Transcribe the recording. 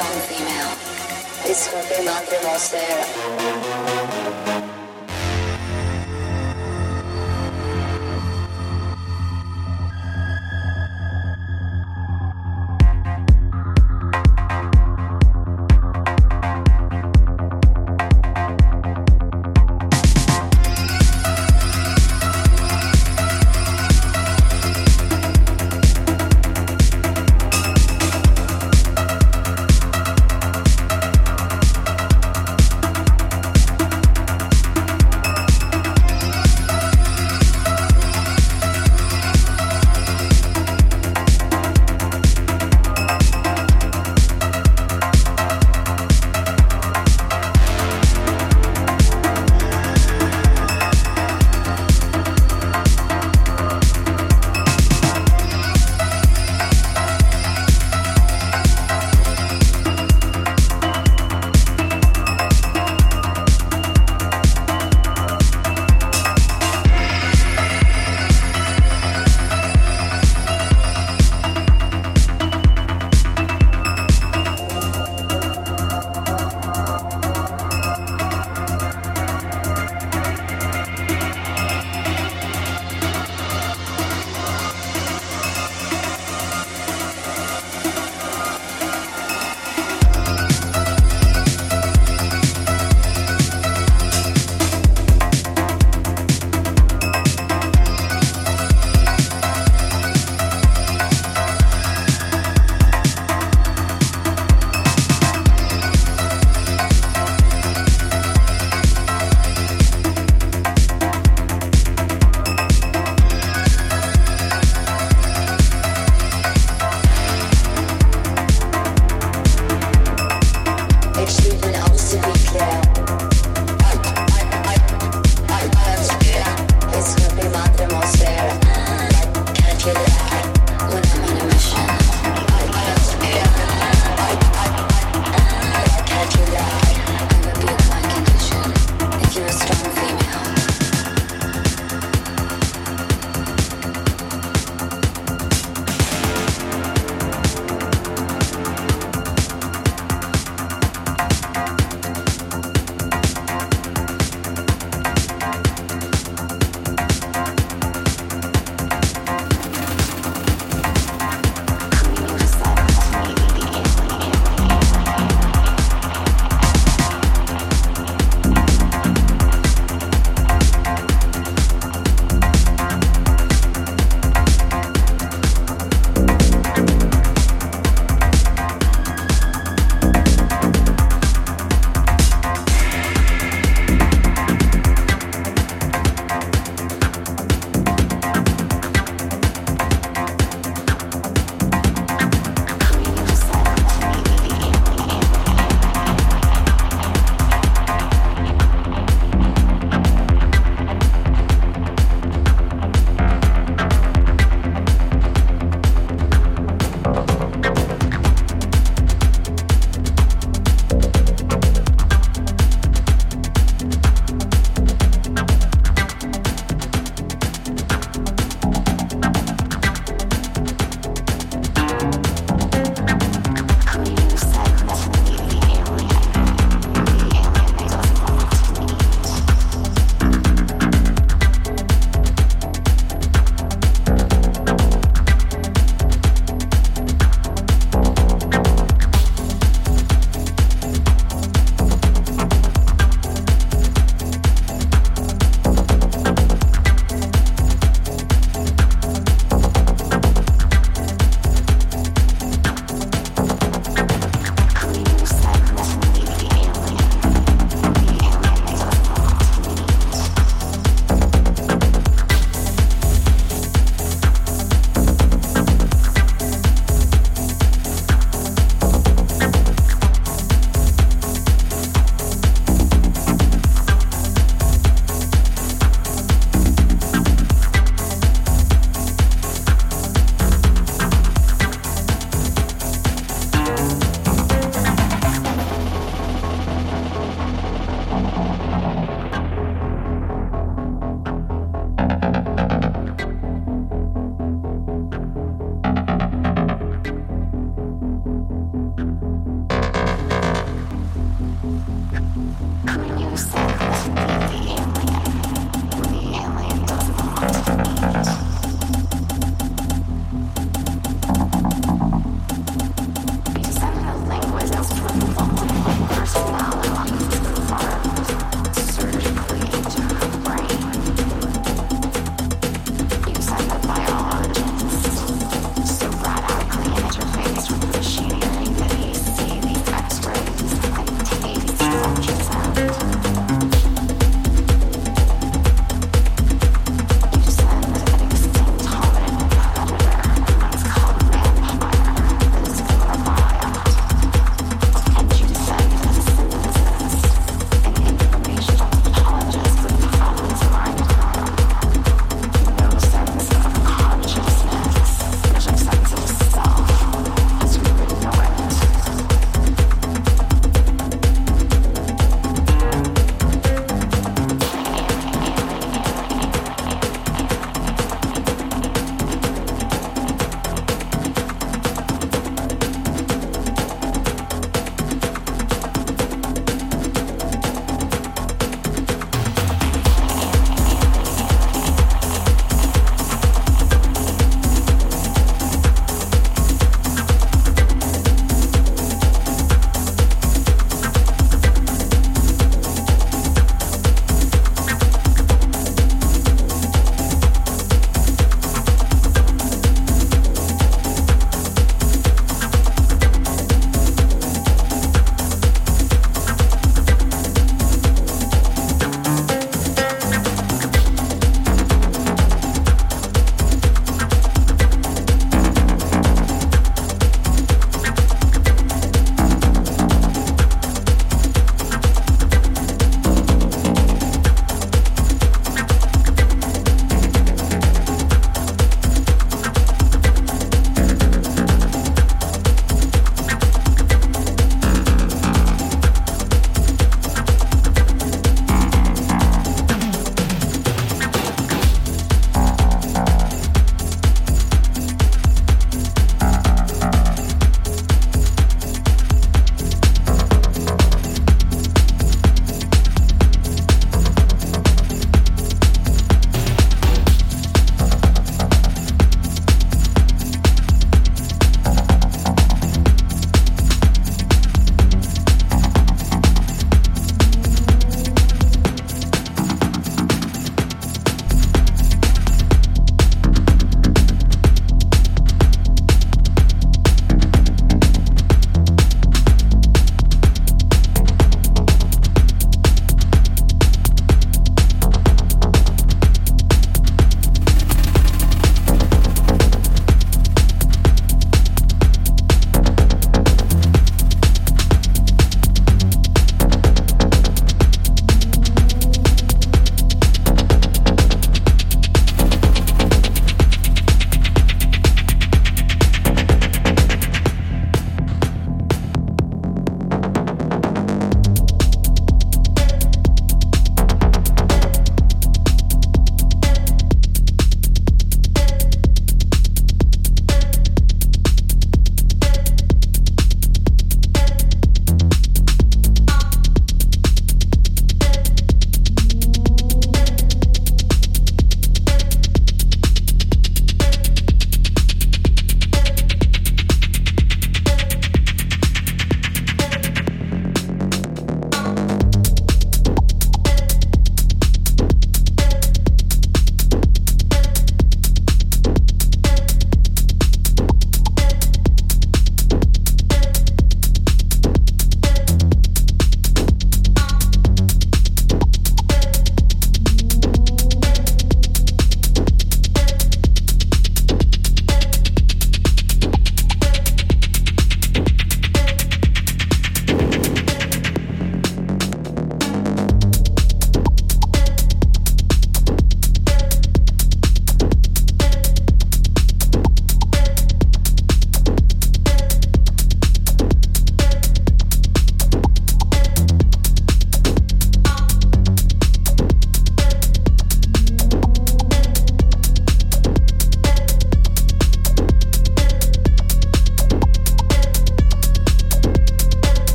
on